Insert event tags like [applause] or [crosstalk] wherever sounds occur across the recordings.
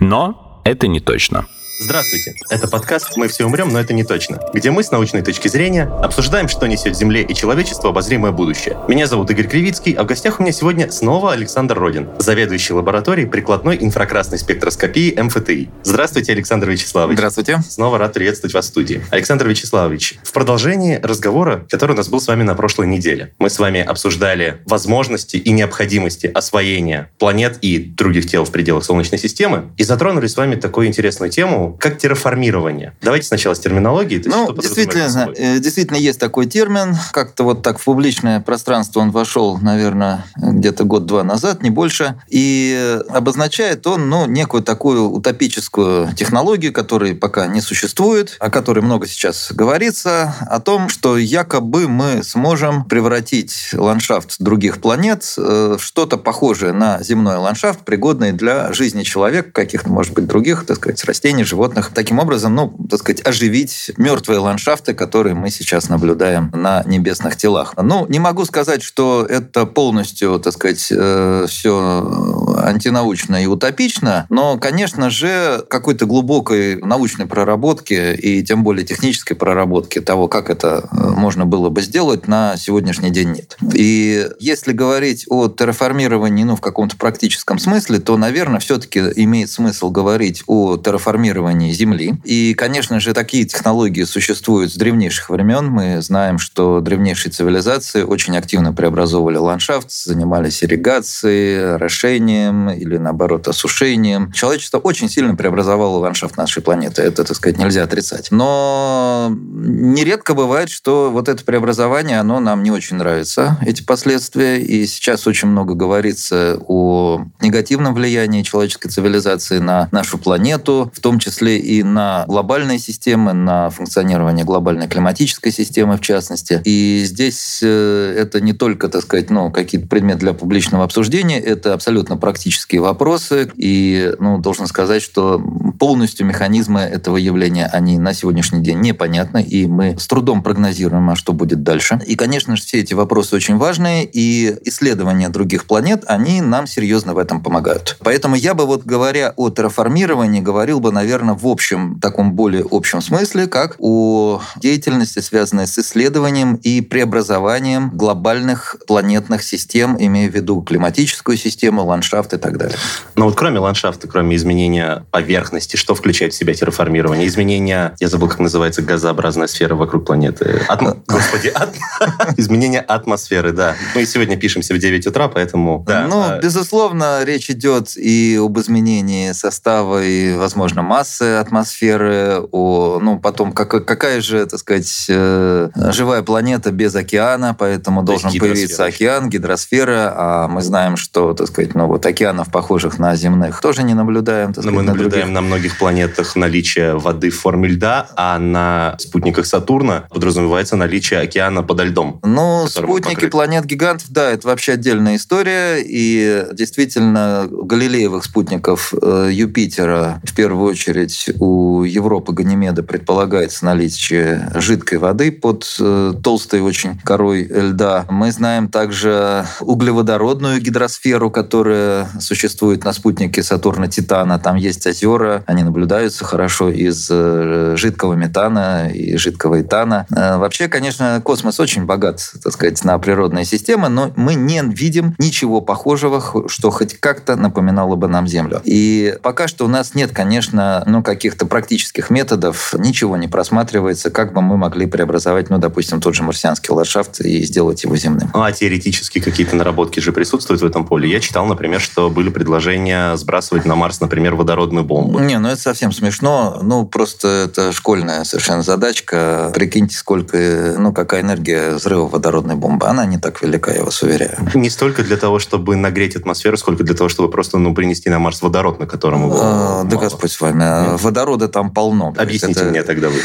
Но это не точно. Здравствуйте, это подкаст «Мы все умрем, но это не точно», где мы с научной точки зрения обсуждаем, что несет Земле и человечеству обозримое будущее. Меня зовут Игорь Кривицкий, а в гостях у меня сегодня снова Александр Родин, заведующий лабораторией прикладной инфракрасной спектроскопии МФТИ. Здравствуйте, Александр Вячеславович. Здравствуйте. Снова рад приветствовать вас в студии. Александр Вячеславович, в продолжении разговора, который у нас был с вами на прошлой неделе, мы с вами обсуждали возможности и необходимости освоения планет и других тел в пределах Солнечной системы и затронули с вами такую интересную тему, как терраформирование. Давайте сначала с терминологией. Ну, действительно, э, действительно есть такой термин. Как-то вот так в публичное пространство он вошел, наверное, где-то год-два назад, не больше. И обозначает он, ну, некую такую утопическую технологию, которая пока не существует, о которой много сейчас говорится, о том, что якобы мы сможем превратить ландшафт других планет э, в что-то похожее на земной ландшафт, пригодный для жизни человека, каких-то, может быть, других, так сказать, растений, животных животных. Таким образом, ну, так сказать, оживить мертвые ландшафты, которые мы сейчас наблюдаем на небесных телах. Ну, не могу сказать, что это полностью, так сказать, э, все антинаучно и утопично, но, конечно же, какой-то глубокой научной проработки и тем более технической проработки того, как это э, можно было бы сделать, на сегодняшний день нет. И если говорить о терраформировании ну, в каком-то практическом смысле, то, наверное, все-таки имеет смысл говорить о терраформировании исследований Земли. И, конечно же, такие технологии существуют с древнейших времен. Мы знаем, что древнейшие цивилизации очень активно преобразовывали ландшафт, занимались ирригацией, орошением или, наоборот, осушением. Человечество очень сильно преобразовало ландшафт нашей планеты. Это, так сказать, нельзя отрицать. Но нередко бывает, что вот это преобразование, оно нам не очень нравится, эти последствия. И сейчас очень много говорится о негативном влиянии человеческой цивилизации на нашу планету, в том числе числе и на глобальные системы, на функционирование глобальной климатической системы в частности. И здесь э, это не только, так сказать, ну, какие-то предметы для публичного обсуждения, это абсолютно практические вопросы. И, ну, должен сказать, что полностью механизмы этого явления, они на сегодняшний день непонятны, и мы с трудом прогнозируем, а что будет дальше. И, конечно же, все эти вопросы очень важные, и исследования других планет, они нам серьезно в этом помогают. Поэтому я бы вот говоря о терраформировании, говорил бы, наверное, наверное, в общем, таком более общем смысле, как о деятельности, связанной с исследованием и преобразованием глобальных планетных систем, имея в виду климатическую систему, ландшафт и так далее. Но вот кроме ландшафта, кроме изменения поверхности, что включает в себя терраформирование? Изменение, я забыл, как называется, газообразная сфера вокруг планеты. Атмо... Господи, [laughs] изменение атмосферы, да. Мы сегодня пишемся в 9 утра, поэтому... Да. Ну, а безусловно, речь идет и об изменении состава и, возможно, массы массы атмосферы, о, ну, потом, как, какая же, так сказать, э, живая планета без океана, поэтому То должен появиться океан, гидросфера, а мы знаем, что, так сказать, ну, вот океанов, похожих на земных, тоже не наблюдаем. Так сказать, Но мы наблюдаем на, на многих планетах наличие воды в форме льда, а на спутниках Сатурна подразумевается наличие океана подо льдом. Ну, спутники планет-гигантов, да, это вообще отдельная история, и действительно галилеевых спутников э, Юпитера в первую очередь очередь, у Европы Ганимеда предполагается наличие жидкой воды под э, толстой очень корой льда. Мы знаем также углеводородную гидросферу, которая существует на спутнике Сатурна Титана. Там есть озера, они наблюдаются хорошо из э, жидкого метана и жидкого этана. Э, вообще, конечно, космос очень богат, так сказать, на природные системы, но мы не видим ничего похожего, что хоть как-то напоминало бы нам Землю. И пока что у нас нет, конечно, ну, каких-то практических методов ничего не просматривается, как бы мы могли преобразовать, ну, допустим, тот же марсианский ландшафт и сделать его земным. Ну, а теоретически какие-то наработки же присутствуют в этом поле. Я читал, например, что были предложения сбрасывать на Марс, например, водородную бомбу. Не, Не, ну это совсем смешно. Ну, просто это школьная совершенно задачка. Прикиньте, сколько, ну, какая энергия взрыва водородной бомбы. Она не так велика, я вас уверяю. Не столько для того, чтобы нагреть атмосферу, сколько для того, чтобы просто, ну, принести на Марс водород, на котором его а, Да Господь с вами. Водорода там полно. Объясните это... мне тогда вы,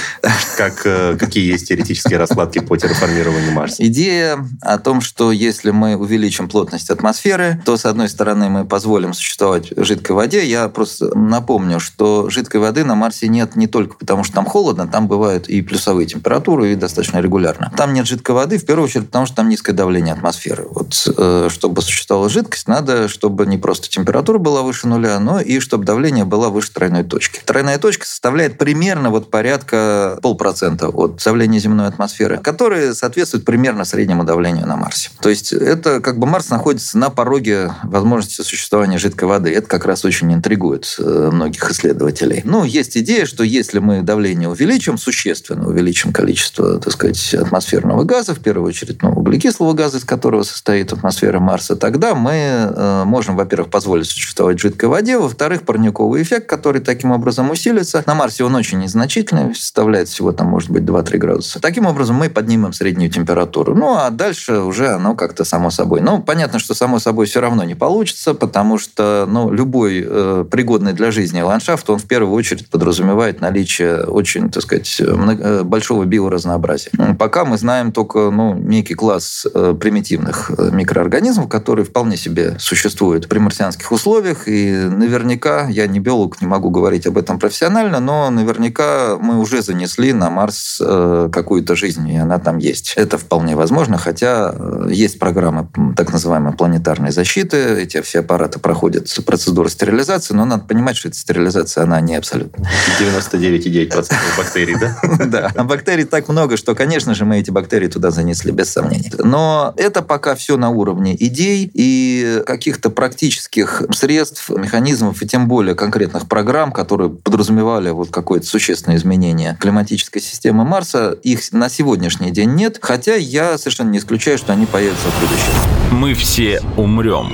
как, э, [laughs] какие есть теоретические раскладки по терраформированию Марса. Идея о том, что если мы увеличим плотность атмосферы, то, с одной стороны, мы позволим существовать жидкой воде. Я просто напомню, что жидкой воды на Марсе нет не только потому, что там холодно, там бывают и плюсовые температуры, и достаточно регулярно. Там нет жидкой воды, в первую очередь, потому что там низкое давление атмосферы. Вот, э, чтобы существовала жидкость, надо, чтобы не просто температура была выше нуля, но и чтобы давление было выше тройной точки. Тройная точка составляет примерно вот порядка полпроцента от давления земной атмосферы, которое соответствует примерно среднему давлению на Марсе. То есть это как бы Марс находится на пороге возможности существования жидкой воды. Это как раз очень интригует э, многих исследователей. Ну, есть идея, что если мы давление увеличим, существенно увеличим количество, так сказать, атмосферного газа, в первую очередь, ну, углекислого газа, из которого состоит атмосфера Марса, тогда мы э, можем, во-первых, позволить существовать жидкой воде, во-вторых, парниковый эффект, который таким образом усилится. На Марсе он очень незначительный, составляет всего там, может быть, 2-3 градуса. Таким образом, мы поднимем среднюю температуру. Ну, а дальше уже оно как-то само собой. Ну, понятно, что само собой все равно не получится, потому что, ну, любой э, пригодный для жизни ландшафт, он в первую очередь подразумевает наличие очень, так сказать, много, большого биоразнообразия. Пока мы знаем только, ну, некий класс э, примитивных э, микроорганизмов, которые вполне себе существуют при марсианских условиях, и наверняка, я не биолог, не могу говорить об этом профессионально, но наверняка мы уже занесли на Марс э, какую-то жизнь, и она там есть. Это вполне возможно, хотя э, есть программы так называемой планетарной защиты, эти все аппараты проходят процедуру стерилизации, но надо понимать, что эта стерилизация, она не абсолютно. 99,9% бактерий, да? [laughs] Да, а бактерий так много, что, конечно же, мы эти бактерии туда занесли, без сомнений. Но это пока все на уровне идей и каких-то практических средств, механизмов и тем более конкретных программ, которые подразумевали вот какое-то существенное изменение климатической системы Марса, их на сегодняшний день нет, хотя я совершенно не исключаю, что они появятся в будущем. Мы все умрем.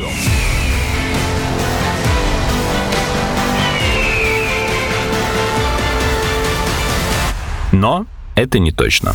Но это не точно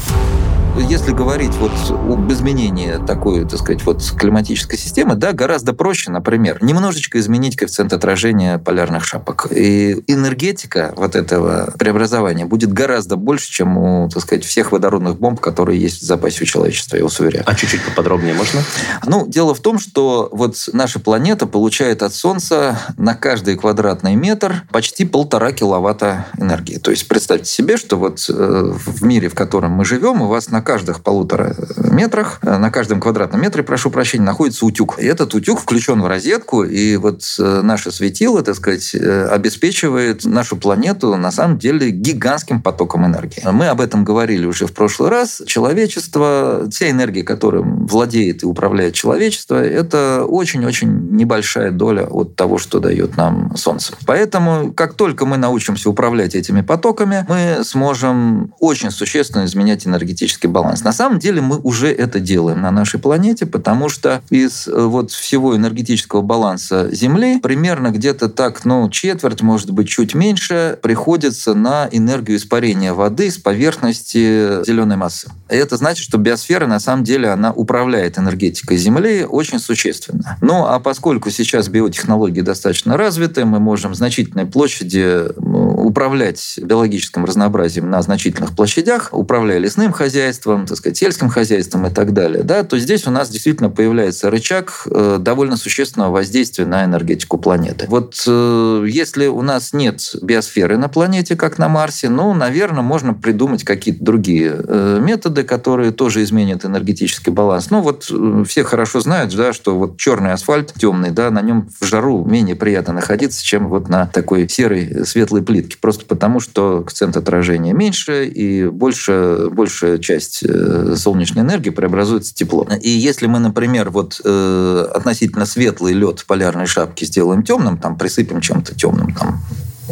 если говорить вот об изменении такой, так сказать, вот климатической системы, да, гораздо проще, например, немножечко изменить коэффициент отражения полярных шапок. И энергетика вот этого преобразования будет гораздо больше, чем у, так сказать, всех водородных бомб, которые есть в запасе у человечества, я вас уверяю. А чуть-чуть поподробнее можно? Ну, дело в том, что вот наша планета получает от Солнца на каждый квадратный метр почти полтора киловатта энергии. То есть представьте себе, что вот э, в мире, в котором мы живем, у вас на каждых полутора метрах, э, на каждом квадратном метре, прошу прощения, находится утюг. И этот утюг включен в розетку, и вот э, наше светило, так сказать, э, обеспечивает нашу планету на самом деле гигантским потоком энергии. Мы об этом говорили уже в прошлый раз. Человечество, вся энергия, которым владеет и управляет человечество, это очень-очень небольшая доля от того, что дает нам Солнце. Поэтому, как только мы научимся управлять этими потоками, мы сможем очень существенно изменять энергетический баланс. На самом деле мы уже это делаем на нашей планете, потому что из э, вот всего энергетического баланса Земли примерно где-то так, ну, четверть, может быть, чуть меньше, приходится на энергию испарения воды с поверхности зеленой массы. И это значит, что биосфера, на самом деле, она управляет энергетикой Земли очень существенно. Ну, а поскольку сейчас биотехнологии достаточно развиты, мы можем значительной площади управлять биологическим разнообразием на значительных площадях, управляя лесным хозяйством, так сказать, сельским хозяйством и так далее, да, то здесь у нас действительно появляется рычаг э, довольно существенного воздействия на энергетику планеты. Вот э, если у нас нет биосферы на планете, как на Марсе, ну, наверное, можно придумать какие-то другие э, методы, которые тоже изменят энергетический баланс. Ну, вот все хорошо знают, да, что вот черный асфальт темный, да, на нем в жару менее приятно находиться, чем вот на такой серой светлой плитке. Просто потому, что коэффициент отражения меньше и больше, большая часть солнечной энергии преобразуется в тепло. И если мы, например, вот э, относительно светлый лед в полярной шапке сделаем темным, там присыпем чем-то темным, там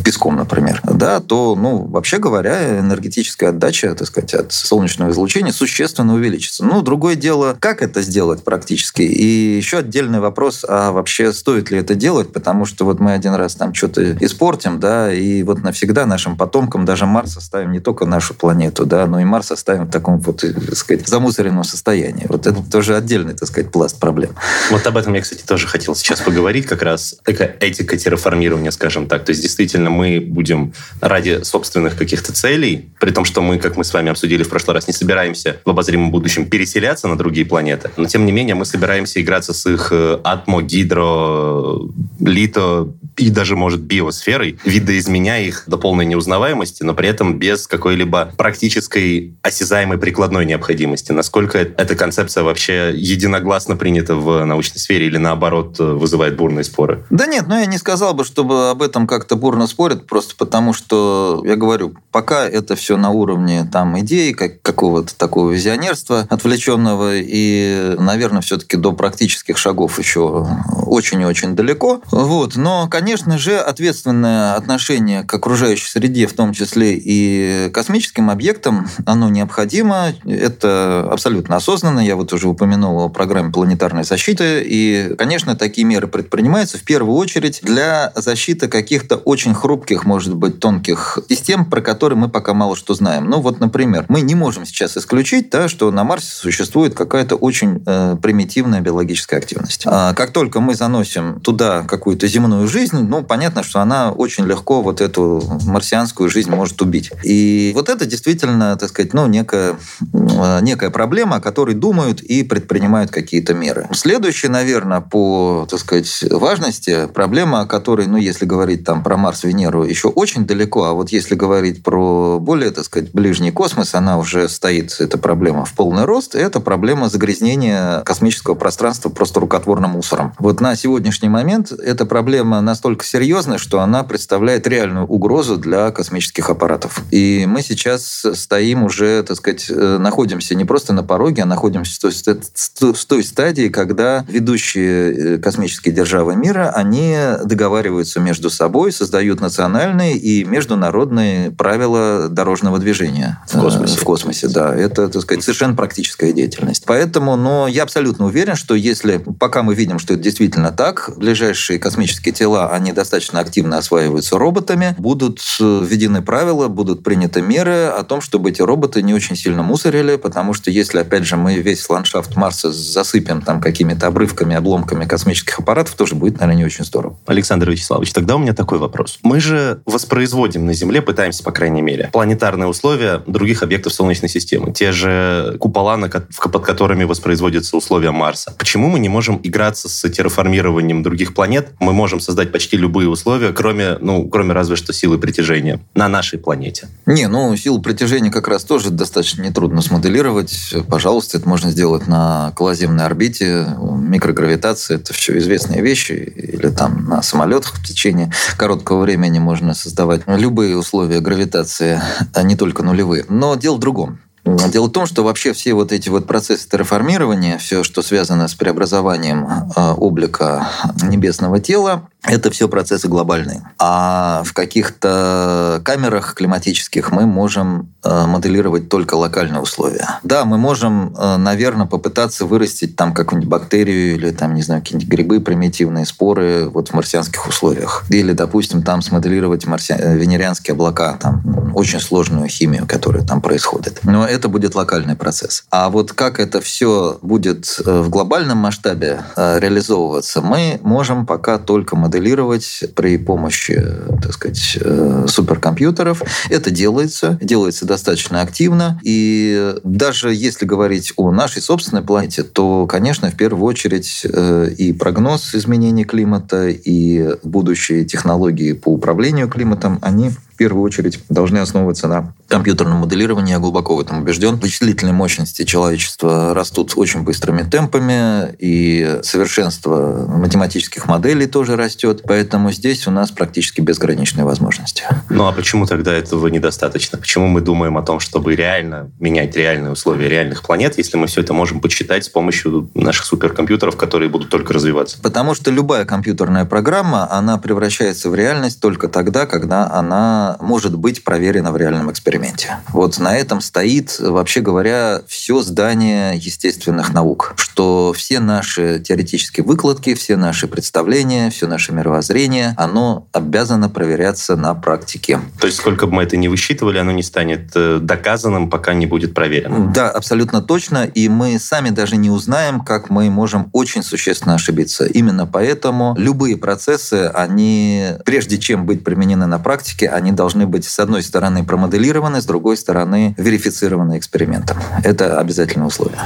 песком, например, да, то, ну, вообще говоря, энергетическая отдача, так сказать, от солнечного излучения существенно увеличится. Ну, другое дело, как это сделать практически. И еще отдельный вопрос, а вообще стоит ли это делать, потому что вот мы один раз там что-то испортим, да, и вот навсегда нашим потомкам даже Марс оставим не только нашу планету, да, но и Марс оставим в таком вот, так сказать, замусоренном состоянии. Вот это тоже отдельный, так сказать, пласт проблем. Вот об этом я, кстати, тоже хотел сейчас поговорить, как раз такая этика терраформирования, скажем так. То есть действительно мы будем ради собственных каких-то целей, при том, что мы, как мы с вами обсудили в прошлый раз, не собираемся в обозримом будущем переселяться на другие планеты, но тем не менее мы собираемся играться с их э, атмо, гидро, лито и даже, может, биосферой, видоизменяя их до полной неузнаваемости, но при этом без какой-либо практической осязаемой прикладной необходимости. Насколько эта концепция вообще единогласно принята в научной сфере или, наоборот, вызывает бурные споры? Да нет, ну я не сказал бы, чтобы об этом как-то бурно спорят, просто потому что, я говорю, пока это все на уровне там идей, как, какого-то такого визионерства отвлеченного, и, наверное, все-таки до практических шагов еще очень и очень далеко. Вот. Но, конечно же, ответственное отношение к окружающей среде, в том числе и космическим объектам, оно необходимо. Это абсолютно осознанно. Я вот уже упомянул о программе планетарной защиты. И, конечно, такие меры предпринимаются в первую очередь для защиты каких-то очень хрупких, может быть, тонких систем, про которые мы пока мало что знаем. Ну вот, например, мы не можем сейчас исключить, да, что на Марсе существует какая-то очень э, примитивная биологическая активность. А как только мы заносим туда какую-то земную жизнь, ну, понятно, что она очень легко вот эту марсианскую жизнь может убить. И вот это действительно, так сказать, ну, некая, э, некая проблема, о которой думают и предпринимают какие-то меры. Следующая, наверное, по, так сказать, важности проблема, о которой, ну, если говорить там про Марс, Венеру, еще очень далеко, а вот если говорить про более, так сказать, ближний космос, она уже стоит, эта проблема в полный рост, это проблема загрязнения космического пространства просто рукотворным мусором. Вот на сегодняшний момент эта проблема настолько серьезная, что она представляет реальную угрозу для космических аппаратов. И мы сейчас стоим уже, так сказать, э, находимся не просто на пороге, а находимся в той стадии, когда ведущие э, космические державы мира, они договариваются между собой, создают национальные и международные правила дорожного движения. В космосе. В космосе, да. Это, так сказать, совершенно практическая деятельность. Поэтому, но я абсолютно уверен, что если, пока мы видим, что это действительно так, ближайшие космические тела, они достаточно активно осваиваются роботами, будут введены правила, будут приняты меры о том, чтобы эти роботы не очень сильно мусорили, потому что если, опять же, мы весь ландшафт Марса засыпем там какими-то обрывками, обломками космических аппаратов, тоже будет, наверное, не очень здорово. Александр Вячеславович, тогда у меня такой вопрос. Мы же воспроизводим на Земле, пытаемся, по крайней мере, планетарные условия других объектов Солнечной системы. Те же купола, под которыми воспроизводятся условия Марса. Почему мы не можем играться с терраформированием других планет? Мы можем создать почти любые условия, кроме, ну, кроме разве что силы притяжения на нашей планете. Не, ну, силу притяжения как раз тоже достаточно нетрудно смоделировать. Пожалуйста, это можно сделать на околоземной орбите. Микрогравитация – это все известные вещи. Или там на самолетах в течение короткого времени можно создавать любые условия гравитации, а не только нулевые. Но дело в другом. Дело в том, что вообще все вот эти вот процессы терраформирования, все, что связано с преобразованием э, облика небесного тела, это все процессы глобальные. А в каких-то камерах климатических мы можем э, моделировать только локальные условия. Да, мы можем, э, наверное, попытаться вырастить там какую-нибудь бактерию или там, не знаю, какие-нибудь грибы, примитивные споры вот в марсианских условиях. Или, допустим, там смоделировать марси... венерианские облака, там очень сложную химию, которая там происходит. Но это будет локальный процесс. А вот как это все будет э, в глобальном масштабе реализовываться, мы можем пока только моделировать моделировать при помощи, так сказать, э, суперкомпьютеров. Это делается, делается достаточно активно. И даже если говорить о нашей собственной планете, то, конечно, в первую очередь э, и прогноз изменений климата, и будущие технологии по управлению климатом, они первую очередь должны основываться на компьютерном моделировании. Я глубоко в этом убежден. Вычислительные мощности человечества растут очень быстрыми темпами, и совершенство математических моделей тоже растет. Поэтому здесь у нас практически безграничные возможности. Ну а почему тогда этого недостаточно? Почему мы думаем о том, чтобы реально менять реальные условия реальных планет, если мы все это можем подсчитать с помощью наших суперкомпьютеров, которые будут только развиваться? Потому что любая компьютерная программа, она превращается в реальность только тогда, когда она может быть проверена в реальном эксперименте. Вот на этом стоит, вообще говоря, все здание естественных наук, что все наши теоретические выкладки, все наши представления, все наше мировоззрение, оно обязано проверяться на практике. То есть сколько бы мы это ни высчитывали, оно не станет э, доказанным, пока не будет проверено? Да, абсолютно точно. И мы сами даже не узнаем, как мы можем очень существенно ошибиться. Именно поэтому любые процессы, они, прежде чем быть применены на практике, они должны быть, с одной стороны, промоделированы, с другой стороны, верифицированы экспериментом. Это обязательное условие.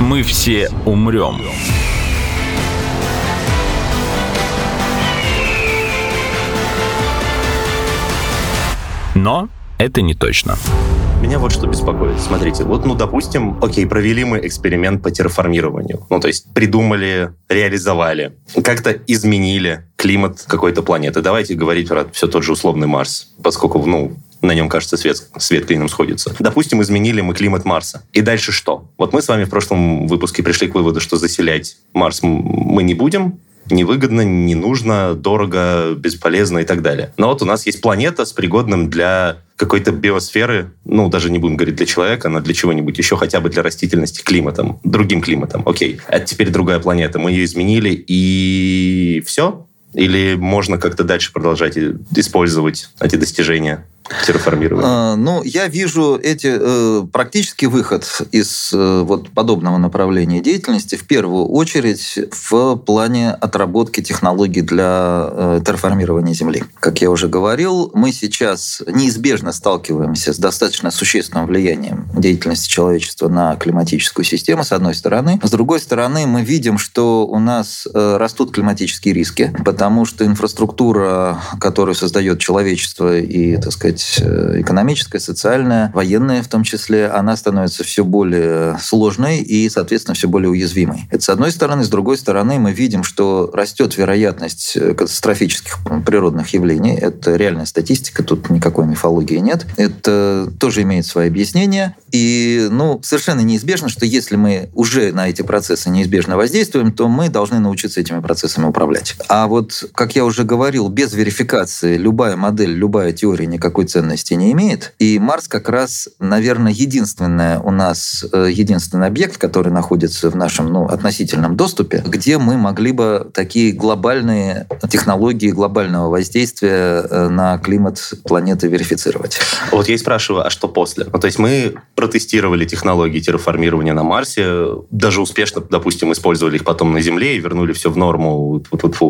Мы все умрем. Но это не точно. Меня вот что беспокоит. Смотрите, вот, ну, допустим, окей, провели мы эксперимент по терраформированию. Ну, то есть придумали, реализовали, как-то изменили климат какой-то планеты. Давайте говорить про все тот же условный Марс, поскольку, ну, на нем, кажется, свет, свет клином сходится. Допустим, изменили мы климат Марса. И дальше что? Вот мы с вами в прошлом выпуске пришли к выводу, что заселять Марс мы не будем, невыгодно, не нужно, дорого, бесполезно и так далее. Но вот у нас есть планета с пригодным для какой-то биосферы, ну, даже не будем говорить для человека, но для чего-нибудь еще, хотя бы для растительности, климатом, другим климатом. Окей, это теперь другая планета. Мы ее изменили, и все? Или можно как-то дальше продолжать использовать эти достижения? Терраформирования? А, ну, я вижу эти э, практический выход из э, вот подобного направления деятельности в первую очередь в плане отработки технологий для э, терраформирования Земли. Как я уже говорил, мы сейчас неизбежно сталкиваемся с достаточно существенным влиянием деятельности человечества на климатическую систему, с одной стороны. С другой стороны, мы видим, что у нас э, растут климатические риски, потому что инфраструктура, которую создает человечество и, так сказать, сказать, э, экономическая, социальная, военная в том числе, она становится все более сложной и, соответственно, все более уязвимой. Это с одной стороны. С другой стороны, мы видим, что растет вероятность э, катастрофических природных явлений. Это реальная статистика, тут никакой мифологии нет. Это тоже имеет свои объяснения. И ну, совершенно неизбежно, что если мы уже на эти процессы неизбежно воздействуем, то мы должны научиться этими процессами управлять. А вот, как я уже говорил, без верификации любая модель, любая теория никакой никакой ценности не имеет. И Марс как раз, наверное, единственное у нас, э, единственный объект, который находится в нашем ну, относительном доступе, где мы могли бы такие глобальные технологии глобального воздействия э, на климат планеты верифицировать. Вот я и спрашиваю, а что после? Ну, то есть мы протестировали технологии терраформирования на Марсе, даже успешно, допустим, использовали их потом на Земле и вернули все в норму.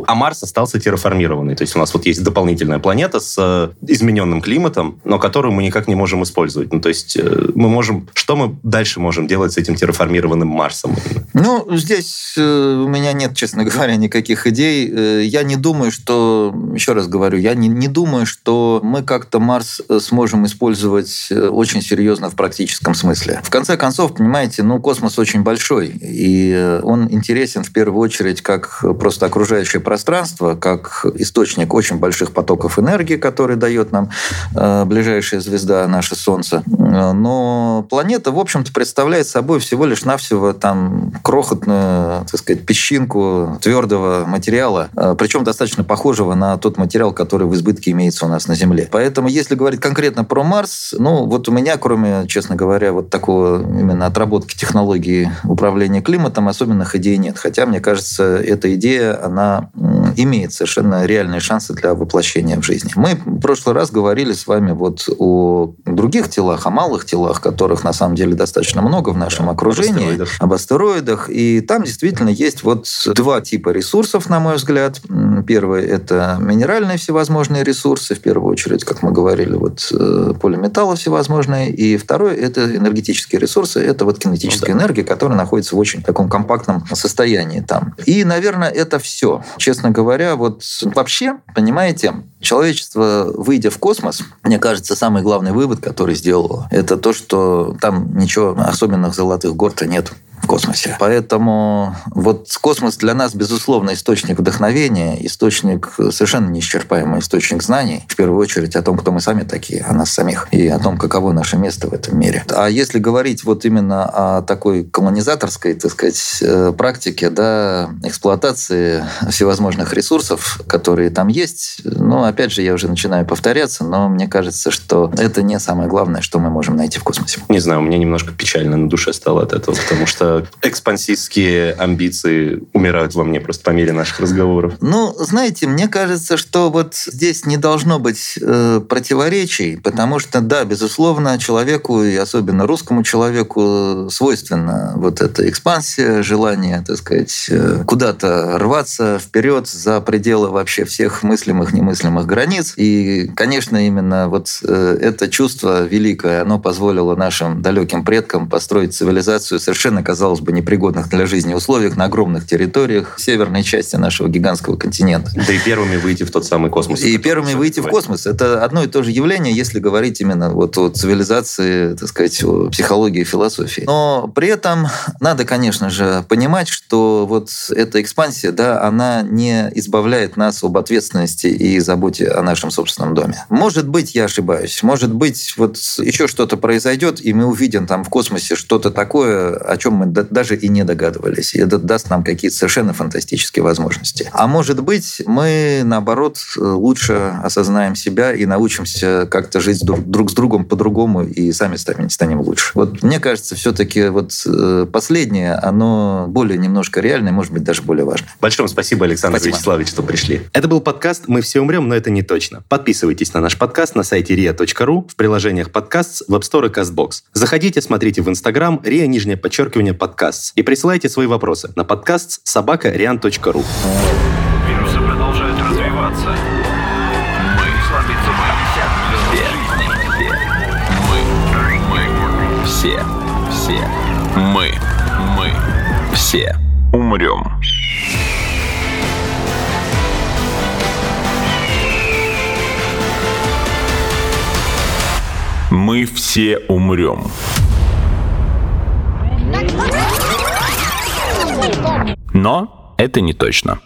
А Марс остался терраформированный. То есть у нас вот есть дополнительная планета с э, измененным климатом, климатом, но которую мы никак не можем использовать. Ну, то есть э, мы можем... Что мы дальше можем делать с этим терраформированным Марсом? Ну, здесь э, у меня нет, честно говоря, никаких идей. Э, я не думаю, что... Еще раз говорю, я не, не думаю, что мы как-то Марс сможем использовать очень серьезно в практическом смысле. В конце концов, понимаете, ну, космос очень большой, и он интересен в первую очередь как просто окружающее пространство, как источник очень больших потоков энергии, который дает нам ближайшая звезда наше Солнце. Но планета, в общем-то, представляет собой всего лишь навсего там крохотную, так сказать, песчинку твердого материала, э, причем достаточно похожего на тот материал, который в избытке имеется у нас на Земле. Поэтому, если говорить конкретно про Марс, ну, вот у меня, кроме, честно говоря, вот такого именно отработки технологии управления климатом, особенных идей нет. Хотя, мне кажется, эта идея, она имеет совершенно реальные шансы для воплощения в жизни. Мы в прошлый раз говорили вами вот о других телах, о малых телах, которых на самом деле достаточно много в нашем да, окружении, об астероидах. об астероидах. И там действительно есть вот два типа ресурсов, на мой взгляд. Первое – это минеральные всевозможные ресурсы, в первую очередь, как мы говорили, вот э, полиметаллы всевозможные. И второе – это энергетические ресурсы, это вот кинетическая ну, да. энергия, которая находится в очень таком компактном состоянии там. И, наверное, это все. Честно говоря, вот вообще, понимаете, человечество, выйдя в космос, мне кажется, самый главный вывод, который сделало, это то, что там ничего особенных золотых гор-то нет в космосе. Поэтому вот космос для нас, безусловно, источник вдохновения, источник, совершенно неисчерпаемый источник знаний, в первую очередь о том, кто мы сами такие, о нас самих, и о том, каково наше место в этом мире. А если говорить вот именно о такой колонизаторской, так сказать, э, практике, да, эксплуатации всевозможных ресурсов, которые там есть, ну, опять же, я уже начинаю повторяться, но мне кажется, что это не самое главное, что мы можем найти в космосе. Не знаю, у меня немножко печально на душе стало от этого, потому что экспансистские амбиции умирают во мне просто по мере наших разговоров. Ну, знаете, мне кажется, что вот здесь не должно быть э, противоречий, потому что, да, безусловно, человеку, и особенно русскому человеку, свойственна вот эта экспансия, желание, так сказать, э, куда-то рваться вперед за пределы вообще всех мыслимых, немыслимых границ. И, конечно, именно вот э, это чувство великое, оно позволило нашим далеким предкам построить цивилизацию совершенно, казалось казалось бы, непригодных для жизни условиях на огромных территориях северной части нашего гигантского континента. Да и первыми выйти в тот самый космос. И первыми выйти в космос. Это одно и то же явление, если говорить именно вот о цивилизации, так сказать, о психологии и философии. Но при этом надо, конечно же, понимать, что вот эта экспансия, да, она не избавляет нас об ответственности и заботе о нашем собственном доме. Может быть, я ошибаюсь. Может быть, вот еще что-то произойдет, и мы увидим там в космосе что-то такое, о чем мы даже и не догадывались. И это даст нам какие-то совершенно фантастические возможности. А может быть, мы, наоборот, лучше осознаем себя и научимся как-то жить друг с другом по-другому и сами станем лучше. Вот мне кажется, все-таки вот э, последнее, оно более немножко реальное, может быть, даже более важное. Большое спасибо, Александр спасибо. Вячеславович, что пришли. Это был подкаст «Мы все умрем, но это не точно». Подписывайтесь на наш подкаст на сайте ria.ru, в приложениях подкаст, в App Store и CastBox. Заходите, смотрите в Инстаграм, ria, нижнее подчеркивание, подкаст. И присылайте свои вопросы на подкаст собака Вирусы продолжают развиваться. Мы Мы. Все. Все. Мы. Мы. Все. Умрем. Мы все умрем. Но это не точно.